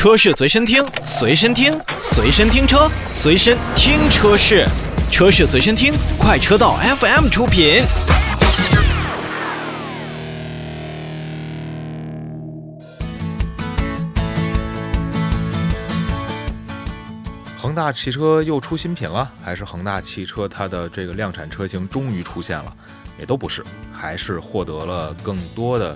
车市随身听，随身听，随身听车，随身听车市，车市随身听，快车道 FM 出品。恒大汽车又出新品了，还是恒大汽车它的这个量产车型终于出现了？也都不是，还是获得了更多的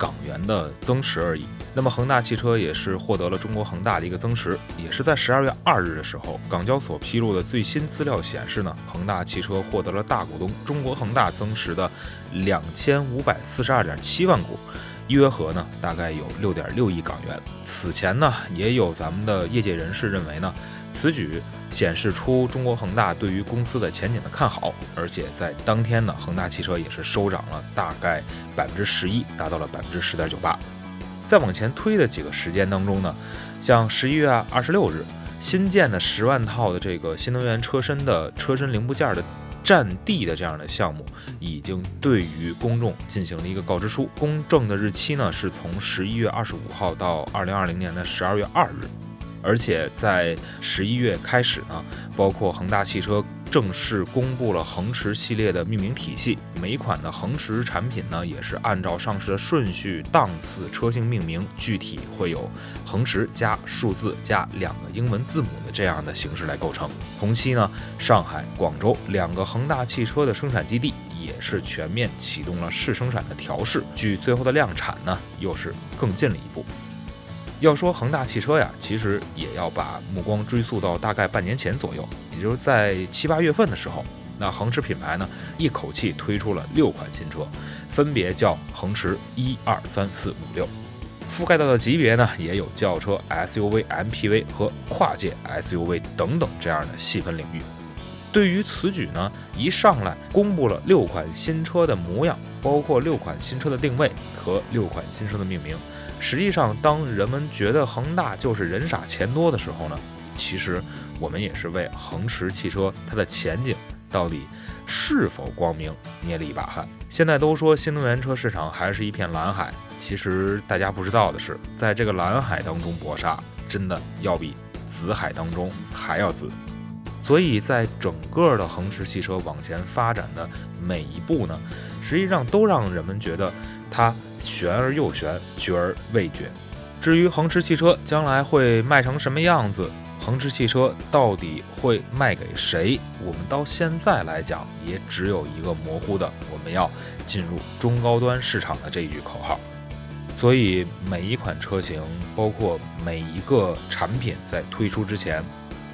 港元的增持而已。那么恒大汽车也是获得了中国恒大的一个增持，也是在十二月二日的时候，港交所披露的最新资料显示呢，恒大汽车获得了大股东中国恒大增持的两千五百四十二点七万股，约合呢大概有六点六亿港元。此前呢，也有咱们的业界人士认为呢。此举显示出中国恒大对于公司的前景的看好，而且在当天呢，恒大汽车也是收涨了大概百分之十一，达到了百分之十点九八。再往前推的几个时间当中呢，像十一月二十六日新建的十万套的这个新能源车身的车身零部件的占地的这样的项目，已经对于公众进行了一个告知书，公证的日期呢是从十一月二十五号到二零二零年的十二月二日。而且在十一月开始呢，包括恒大汽车正式公布了恒驰系列的命名体系，每款的恒驰产品呢也是按照上市的顺序、档次、车型命名，具体会有恒驰加数字加两个英文字母的这样的形式来构成。同期呢，上海、广州两个恒大汽车的生产基地也是全面启动了试生产的调试，距最后的量产呢又是更近了一步。要说恒大汽车呀，其实也要把目光追溯到大概半年前左右，也就是在七八月份的时候，那恒驰品牌呢一口气推出了六款新车，分别叫恒驰一二三四五六，覆盖到的级别呢也有轿车、SUV、MPV 和跨界 SUV 等等这样的细分领域。对于此举呢，一上来公布了六款新车的模样，包括六款新车的定位和六款新车的命名。实际上，当人们觉得恒大就是人傻钱多的时候呢，其实我们也是为恒驰汽车它的前景到底是否光明捏了一把汗。现在都说新能源车市场还是一片蓝海，其实大家不知道的是，在这个蓝海当中搏杀，真的要比紫海当中还要紫。所以在整个的恒驰汽车往前发展的每一步呢，实际上都让人们觉得。它悬而又悬，绝而未绝。至于恒驰汽车将来会卖成什么样子，恒驰汽车到底会卖给谁？我们到现在来讲，也只有一个模糊的：我们要进入中高端市场的这一句口号。所以每一款车型，包括每一个产品，在推出之前，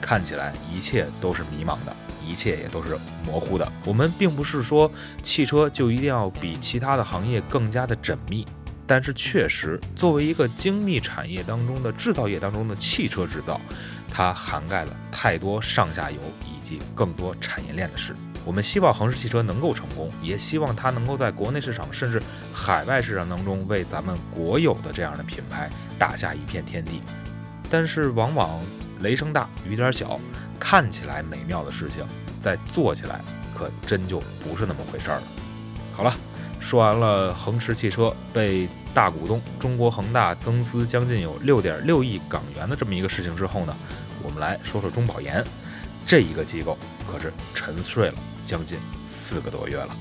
看起来一切都是迷茫的。一切也都是模糊的。我们并不是说汽车就一定要比其他的行业更加的缜密，但是确实，作为一个精密产业当中的制造业当中的汽车制造，它涵盖了太多上下游以及更多产业链的事。我们希望恒驰汽车能够成功，也希望它能够在国内市场甚至海外市场当中为咱们国有的这样的品牌打下一片天地。但是往往雷声大雨点小。看起来美妙的事情，在做起来可真就不是那么回事儿了。好了，说完了恒驰汽车被大股东中国恒大增资将近有六点六亿港元的这么一个事情之后呢，我们来说说中保研这一个机构，可是沉睡了将近四个多月了。